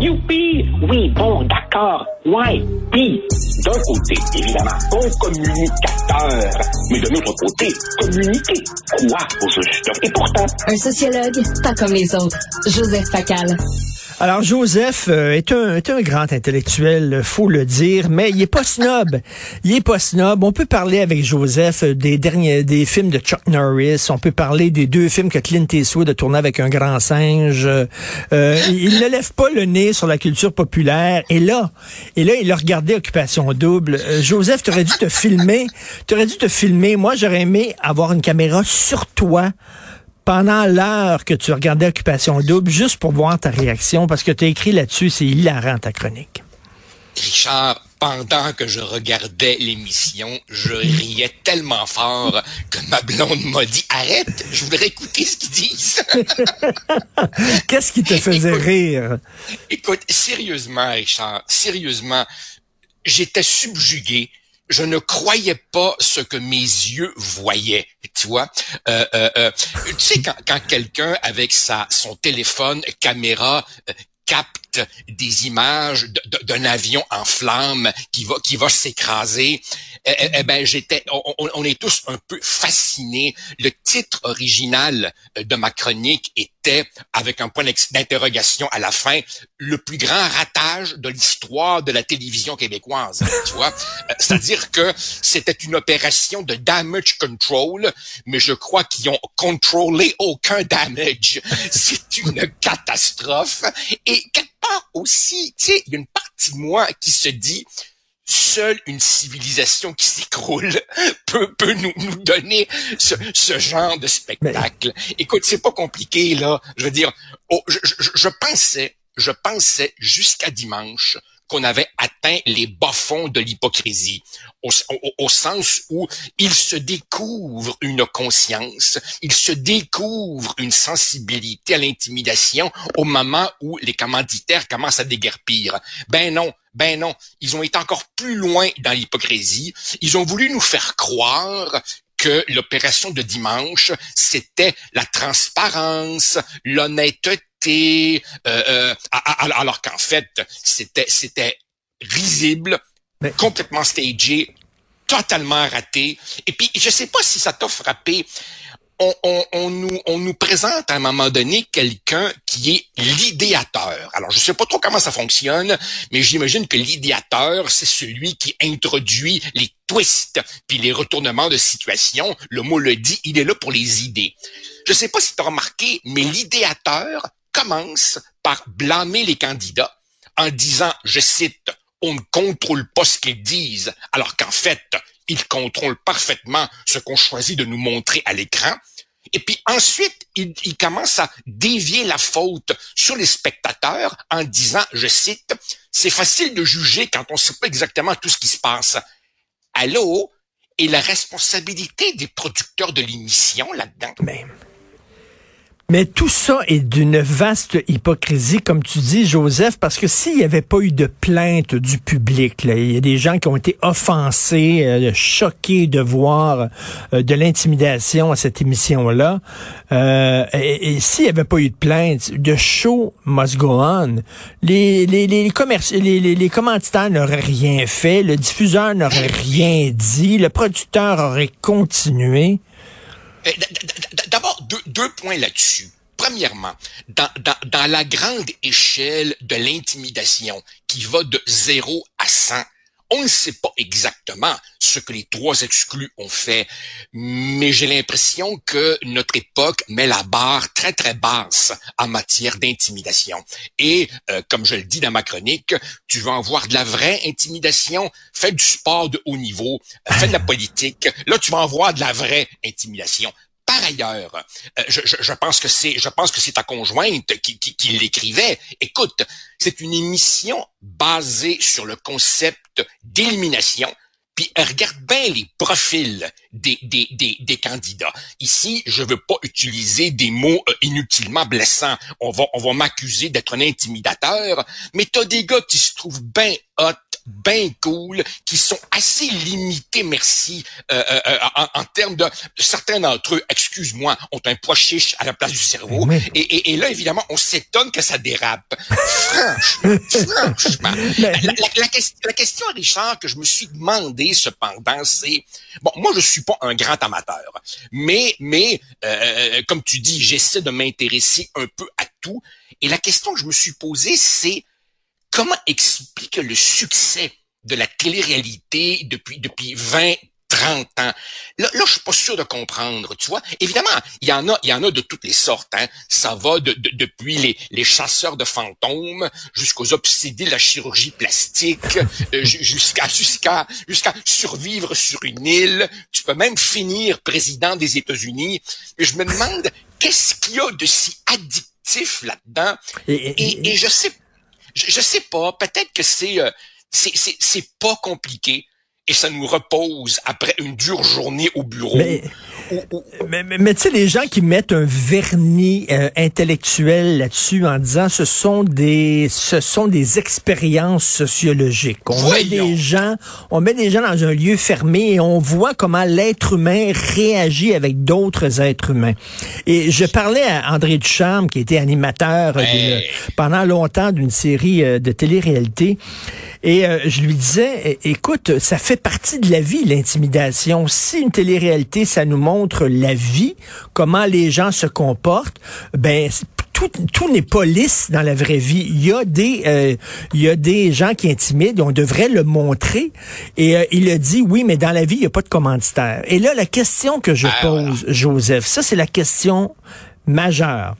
Youpi! Oui, bon, d'accord. Ouais. Puis, d'un côté, évidemment, bon communicateur. Mais de l'autre côté, communiquer. Quoi, au juste? Et pourtant... Un sociologue, pas comme les autres. Joseph Facal. Alors, Joseph euh, est, un, est un grand intellectuel, faut le dire, mais il est pas snob. Il est pas snob. On peut parler avec Joseph des derniers des films de Chuck Norris. On peut parler des deux films que Clint Eastwood a tourné avec un grand singe. Euh, il ne lève pas le nez sur la culture populaire. Et là, et là, il a regardé Occupation Double. Euh, Joseph, tu aurais dû te filmer. Tu aurais dû te filmer. Moi, j'aurais aimé avoir une caméra sur toi pendant l'heure que tu regardais Occupation Double, juste pour voir ta réaction, parce que tu as écrit là-dessus, c'est hilarant ta chronique. Richard, pendant que je regardais l'émission, je riais tellement fort que ma blonde m'a dit arrête, je voudrais écouter ce qu'ils disent. Qu'est-ce qui te faisait rire? Écoute, sérieusement, Richard, sérieusement, j'étais subjugué je ne croyais pas ce que mes yeux voyaient. Tu vois, euh, euh, euh tu sais quand, quelqu'un avec sa son téléphone caméra euh, capte des images d'un avion en flammes qui va qui va s'écraser. Eh, eh, eh, ben j'étais, on, est tous un peu fascinés. Le titre original de ma chronique avec un point d'interrogation à la fin, le plus grand ratage de l'histoire de la télévision québécoise. tu vois, euh, c'est-à-dire que c'était une opération de damage control, mais je crois qu'ils ont contrôlé aucun damage. C'est une catastrophe et aussi, tu sais, il y a une partie de moi qui se dit, seule une civilisation qui s'écroule peut, peut nous, nous donner ce, ce genre de spectacle. Écoute, c'est pas compliqué, là. Je veux dire, oh, je, je, je pensais, je pensais jusqu'à dimanche qu'on avait atteint les bas-fonds de l'hypocrisie, au, au, sens où il se découvre une conscience, il se découvre une sensibilité à l'intimidation au moment où les commanditaires commencent à déguerpir. Ben non, ben non, ils ont été encore plus loin dans l'hypocrisie. Ils ont voulu nous faire croire que l'opération de dimanche, c'était la transparence, l'honnêteté, euh, euh, alors qu'en fait, c'était c'était risible, complètement stagé, totalement raté. Et puis, je sais pas si ça t'a frappé. On, on, on, nous, on nous présente à un moment donné quelqu'un qui est l'idéateur. Alors, je sais pas trop comment ça fonctionne, mais j'imagine que l'idéateur, c'est celui qui introduit les twists puis les retournements de situation. Le mot le dit, il est là pour les idées. Je sais pas si tu as remarqué, mais l'idéateur, commence par blâmer les candidats en disant, je cite, on ne contrôle pas ce qu'ils disent, alors qu'en fait, ils contrôlent parfaitement ce qu'on choisit de nous montrer à l'écran. Et puis ensuite, il, il, commence à dévier la faute sur les spectateurs en disant, je cite, c'est facile de juger quand on ne sait pas exactement tout ce qui se passe. Allô? Et la responsabilité des producteurs de l'émission là-dedans? Même. Mais tout ça est d'une vaste hypocrisie, comme tu dis, Joseph, parce que s'il n'y avait pas eu de plainte du public, il y a des gens qui ont été offensés, euh, choqués de voir euh, de l'intimidation à cette émission-là, euh, et, s'il n'y avait pas eu de plainte, de show must go on, les, les, les, les, les, les commanditaires n'auraient rien fait, le diffuseur n'aurait rien dit, le producteur aurait continué. D'abord, deux, deux points là-dessus. Premièrement, dans, dans, dans, la grande échelle de l'intimidation qui va de 0 à 100, on ne sait pas exactement ce que les trois exclus ont fait, mais j'ai l'impression que notre époque met la barre très très basse en matière d'intimidation. Et euh, comme je le dis dans ma chronique, tu veux en voir de la vraie intimidation, fais du sport de haut niveau, fais de la politique, là tu vas en voir de la vraie intimidation. Ailleurs, euh, je, pense que c'est, je pense que c'est ta conjointe qui, qui, qui l'écrivait. Écoute, c'est une émission basée sur le concept d'élimination. Puis regarde bien les profils des, des, des, des, candidats. Ici, je veux pas utiliser des mots euh, inutilement blessants. On va, on va m'accuser d'être un intimidateur, mais t'as des gars qui se trouvent bien hot, bien cool, qui sont assez limités, merci, euh, euh, euh en, en, termes de... Certains d'entre eux, excuse-moi, ont un poids chiche à la place du cerveau. Et, et, et, là, évidemment, on s'étonne que ça dérape. franchement, franchement. La, la, la, la, question, Richard, que je me suis demandé cependant, c'est... Bon, moi, je suis pas un grand amateur, mais, mais euh, comme tu dis, j'essaie de m'intéresser un peu à tout. Et la question que je me suis posée, c'est comment expliquer le succès de la télé-réalité depuis, depuis 20, 30 ans. Là, là, je suis pas sûr de comprendre, tu vois. Évidemment, il y en a, il y en a de toutes les sortes. Hein. Ça va de, de, depuis les, les chasseurs de fantômes jusqu'aux obsédés de la chirurgie plastique, euh, jusqu'à jusqu'à jusqu'à survivre sur une île. Tu peux même finir président des États-Unis. Mais je me demande qu'est-ce qu'il y a de si addictif là-dedans? Et, et je sais je, sais pas, peut-être que c'est euh, c'est pas compliqué et ça nous repose après une dure journée au bureau. Mais, mais, mais, tu sais, les gens qui mettent un vernis euh, intellectuel là-dessus en disant ce sont des ce sont des expériences sociologiques. On met des gens, on met des gens dans un lieu fermé et on voit comment l'être humain réagit avec d'autres êtres humains. Et je parlais à André Ducharme, qui était animateur pendant longtemps d'une série euh, de télé-réalité. Et euh, je lui disais, écoute, ça fait partie de la vie, l'intimidation. Si une télé-réalité, ça nous montre la vie, comment les gens se comportent, ben tout, tout n'est pas lisse dans la vraie vie. Il y a des, euh, il y a des gens qui intimident, on devrait le montrer. Et euh, il a dit, oui, mais dans la vie, il n'y a pas de commanditaire. Et là, la question que je ah, pose, Joseph, ça c'est la question majeure.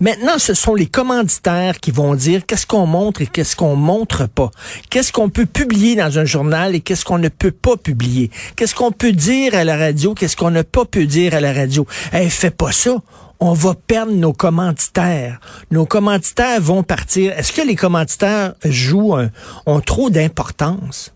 Maintenant, ce sont les commanditaires qui vont dire qu'est-ce qu'on montre et qu'est-ce qu'on montre pas. Qu'est-ce qu'on peut publier dans un journal et qu'est-ce qu'on ne peut pas publier. Qu'est-ce qu'on peut dire à la radio, qu'est-ce qu'on ne peut pas dire à la radio. Eh, fait pas ça on va perdre nos commanditaires. Nos commanditaires vont partir. Est-ce que les commanditaires jouent, ont trop d'importance?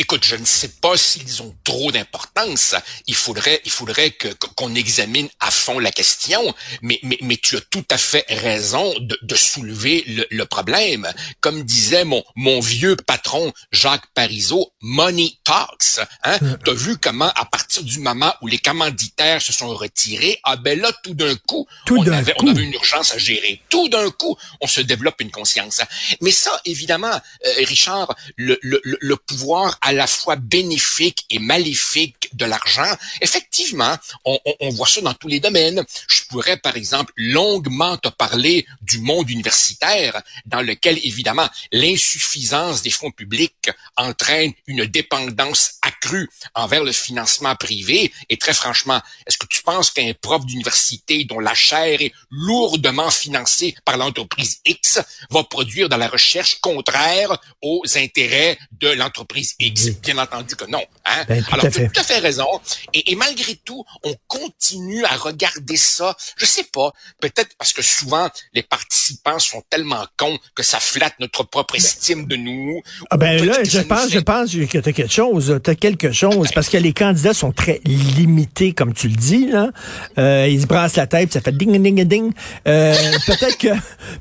Écoute, je ne sais pas s'ils ont trop d'importance. Il faudrait, il faudrait que qu'on examine à fond la question. Mais, mais, mais tu as tout à fait raison de, de soulever le, le, problème. Comme disait mon, mon vieux patron Jacques Parizeau, money talks. Hein? Tu as vu comment, à partir du moment où les commanditaires se sont retirés, ah ben là, tout d'un coup, on, avait, on avait une urgence à gérer. Tout d'un coup, on se développe une conscience. Mais ça, évidemment, euh, Richard, le, le, le pouvoir à la fois bénéfique et maléfique de l'argent, effectivement, on, on, on, voit ça dans tous les domaines. Je pourrais, par exemple, longuement te parler du monde universitaire, dans lequel, évidemment, l'insuffisance des fonds publics entraîne une dépendance accrue envers le financement privé. Et très franchement, est-ce que tu penses qu'un prof d'université dont la chaire est lourdement financée par l'entreprise X va produire dans la recherche contraire aux intérêts de l'entreprise X? Bien entendu que non. Hein? Ben, Alors, tu as tout à fait raison. Et, et, malgré tout, on continue à regarder ça. Je sais pas. Peut-être parce que souvent, les participants sont tellement cons que ça flatte notre propre ben estime de nous. Ah ben là, je pense, je pense que tu as quelque chose. Tu as quelque chose. Parce que les candidats sont très limités, comme tu le dis. Là. Euh, ils se brassent la tête, ça fait ding, ding, ding. Euh, peut-être que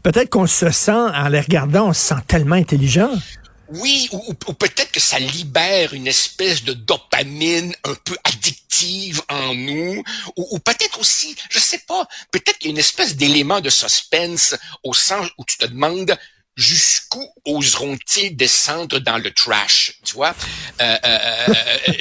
peut-être qu'on se sent, en les regardant, on se sent tellement intelligent. Oui, ou, ou peut-être que ça libère une espèce de dopamine un peu addictive en nous, ou, ou peut-être aussi, je sais pas, peut-être qu'il y a une espèce d'élément de suspense au sens où tu te demandes jusqu'où oseront-ils descendre dans le trash, tu vois? Euh, euh, euh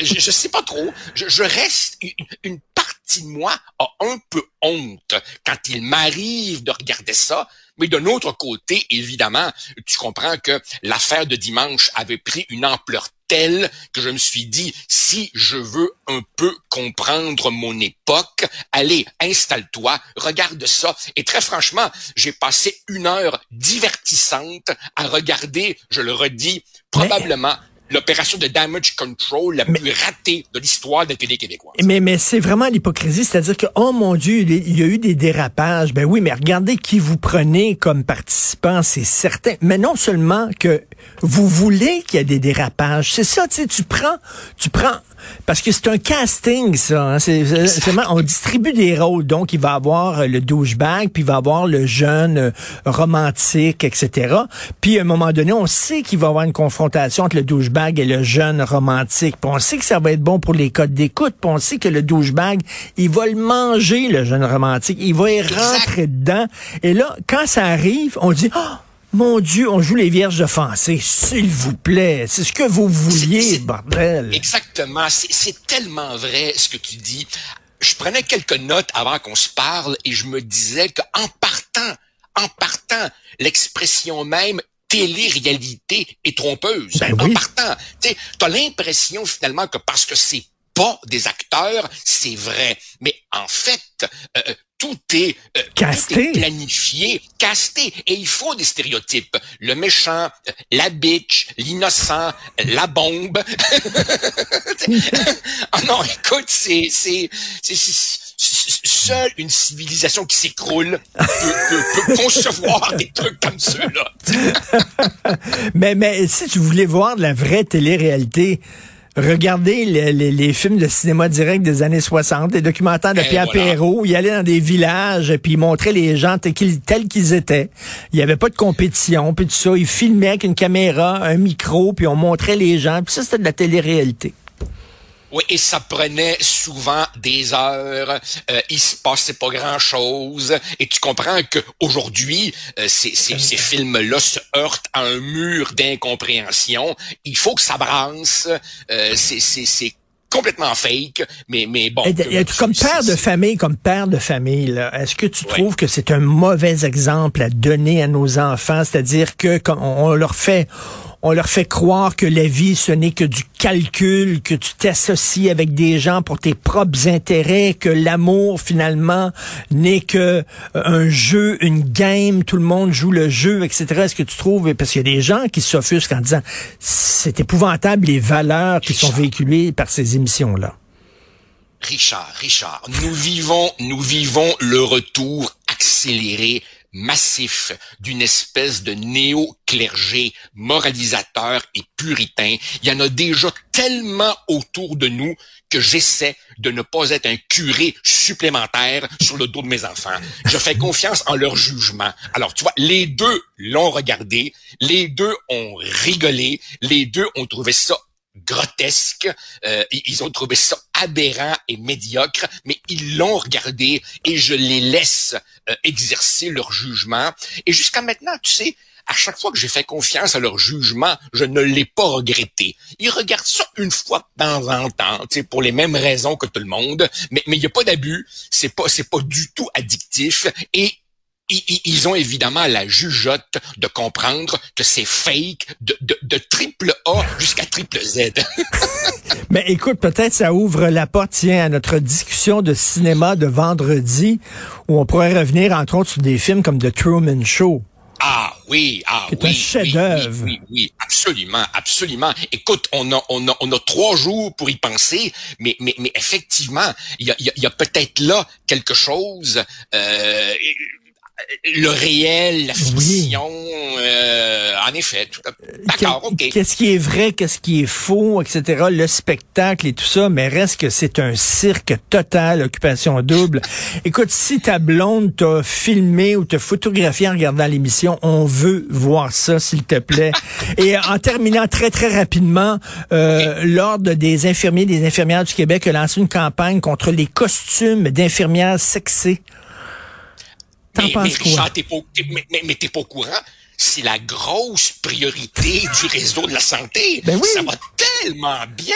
je, je, sais pas trop. Je, je reste une, une partie de moi a un peu honte quand il m'arrive de regarder ça mais d'un autre côté, évidemment, tu comprends que l'affaire de dimanche avait pris une ampleur telle que je me suis dit, si je veux un peu comprendre mon époque, allez, installe-toi, regarde ça. Et très franchement, j'ai passé une heure divertissante à regarder, je le redis, probablement l'opération de damage control la plus ratée de l'histoire de la télé québécoise. Mais, mais c'est vraiment l'hypocrisie, c'est-à-dire que, oh mon Dieu, il y a eu des dérapages. Ben oui, mais regardez qui vous prenez comme participant, c'est certain. Mais non seulement que vous voulez qu'il y ait des dérapages, c'est ça, tu sais, tu prends, tu prends parce que c'est un casting, ça. Hein. C'est, on distribue des rôles. Donc, il va avoir euh, le douchebag, puis il va avoir le jeune euh, romantique, etc. Puis, à un moment donné, on sait qu'il va y avoir une confrontation entre le douchebag et le jeune romantique. Puis, on sait que ça va être bon pour les codes d'écoute. Puis, on sait que le douchebag, il va le manger, le jeune romantique. Il va y rentrer dedans. Et là, quand ça arrive, on dit... Oh, mon Dieu, on joue les vierges offensées, s'il vous plaît. C'est ce que vous vouliez, bordel. Exactement. C'est tellement vrai ce que tu dis. Je prenais quelques notes avant qu'on se parle et je me disais qu'en partant, en partant, l'expression même télé-réalité est trompeuse. Ben en partant, tu as l'impression finalement que parce que c'est pas des acteurs, c'est vrai. Mais en fait, euh, tout est, euh, casté. planifié, casté. Et il faut des stéréotypes. Le méchant, la bitch, l'innocent, la bombe. ah non, écoute, c'est, c'est, c'est, seule une civilisation qui s'écroule peut, peut, concevoir des trucs comme ceux-là. mais, mais si tu voulais voir de la vraie télé-réalité, Regardez les, films de cinéma direct des années 60, les documentaires de Pierre Perrault. Il allait dans des villages, puis il montrait les gens tels qu'ils étaient. Il n'y avait pas de compétition, puis tout ça. Il filmait avec une caméra, un micro, puis on montrait les gens. Puis ça, c'était de la télé-réalité. Oui, et ça prenait souvent des heures. Euh, il se passait pas grand-chose. Et tu comprends que aujourd'hui, euh, ces, ces, ces films-là se heurtent à un mur d'incompréhension. Il faut que ça brasse. Euh, c'est complètement fake, mais mais bon. Et, comme père de famille, comme père de famille, est-ce que tu trouves que c'est un mauvais exemple à donner à nos enfants, c'est-à-dire que quand on leur fait on leur fait croire que la vie, ce n'est que du calcul, que tu t'associes avec des gens pour tes propres intérêts, que l'amour, finalement, n'est que euh, un jeu, une game, tout le monde joue le jeu, etc. Est-ce que tu trouves, parce qu'il y a des gens qui s'offusquent en disant, c'est épouvantable les valeurs qui sont véhiculées par ces émissions-là. Richard, Richard, nous vivons, nous vivons le retour accéléré massif d'une espèce de néo-clergé moralisateur et puritain. Il y en a déjà tellement autour de nous que j'essaie de ne pas être un curé supplémentaire sur le dos de mes enfants. Je fais confiance en leur jugement. Alors, tu vois, les deux l'ont regardé, les deux ont rigolé, les deux ont trouvé ça grotesque. Euh, ils ont trouvé ça aberrant et médiocre, mais ils l'ont regardé et je les laisse euh, exercer leur jugement. Et jusqu'à maintenant, tu sais, à chaque fois que j'ai fait confiance à leur jugement, je ne l'ai pas regretté. Ils regardent ça une fois de temps en temps, pour les mêmes raisons que tout le monde, mais il n'y a pas d'abus, c'est pas c'est pas du tout addictif et ils ont évidemment la jugeote de comprendre que c'est fake de, de, triple A jusqu'à triple Z. Mais écoute, peut-être ça ouvre la porte, tiens, à notre discussion de cinéma de vendredi, où on pourrait revenir, entre autres, sur des films comme The Truman Show. Ah oui, ah oui. un chef-d'œuvre. Oui, oui, absolument, absolument. Écoute, on a, on a, on a trois jours pour y penser, mais, mais, mais effectivement, il y a, y a peut-être là quelque chose. Euh, le réel, la fiction, euh, en effet. D'accord, ok. Qu'est-ce qui est vrai, qu'est-ce qui est faux, etc. Le spectacle et tout ça, mais reste que c'est un cirque total, occupation double. Écoute, si ta blonde t'a filmé ou t'a photographié en regardant l'émission, on veut voir ça, s'il te plaît. et en terminant très, très rapidement, euh, l'Ordre des infirmiers des infirmières du Québec a lancé une campagne contre les costumes d'infirmières sexées mais, mais Richard, t'es pas, mais, mais t'es pas au courant c'est la grosse priorité du réseau de la santé. Ben oui. Ça va tellement bien.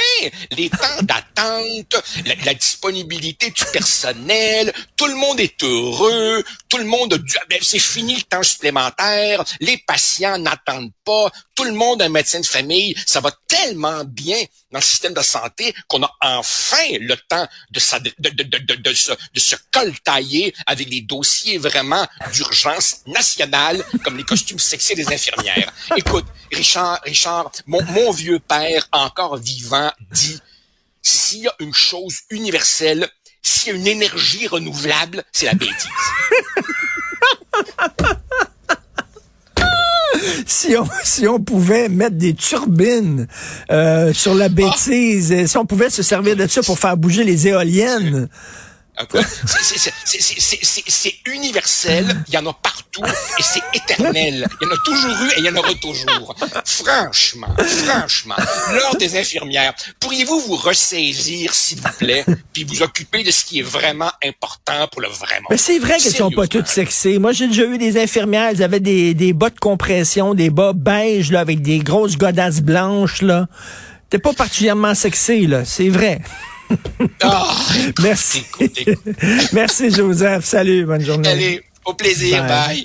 Les temps d'attente, la, disponibilité du personnel, tout le monde est heureux, tout le monde a ben, c'est fini le temps supplémentaire, les patients n'attendent pas, tout le monde a un médecin de famille, ça va tellement bien dans le système de santé qu'on a enfin le temps de, de, de, de, de, se, de se coltailler avec des dossiers vraiment d'urgence nationale comme les costumes sexy des infirmières. Écoute, Richard, Richard, mon, mon vieux père, encore vivant, dit, s'il y a une chose universelle, s'il y a une énergie renouvelable, c'est la bêtise. si on, si on pouvait mettre des turbines euh, sur la bêtise, si on pouvait se servir de ça pour faire bouger les éoliennes. C'est universel, il y en a partout et c'est éternel. Il y en a toujours eu et il y en aura toujours. Franchement, franchement, l'ordre des infirmières, pourriez-vous vous ressaisir, s'il vous plaît, puis vous occuper de ce qui est vraiment important pour le vrai monde? Mais c'est vrai qu'elles sont pas toutes sexées. Moi, j'ai déjà eu des infirmières, elles avaient des, des bas de compression, des bas beige, là, avec des grosses godasses blanches, là. T'es pas particulièrement sexy, là. C'est vrai. Ah, Merci. Merci, Joseph. Salut, bonne journée. Allez, au plaisir. bye.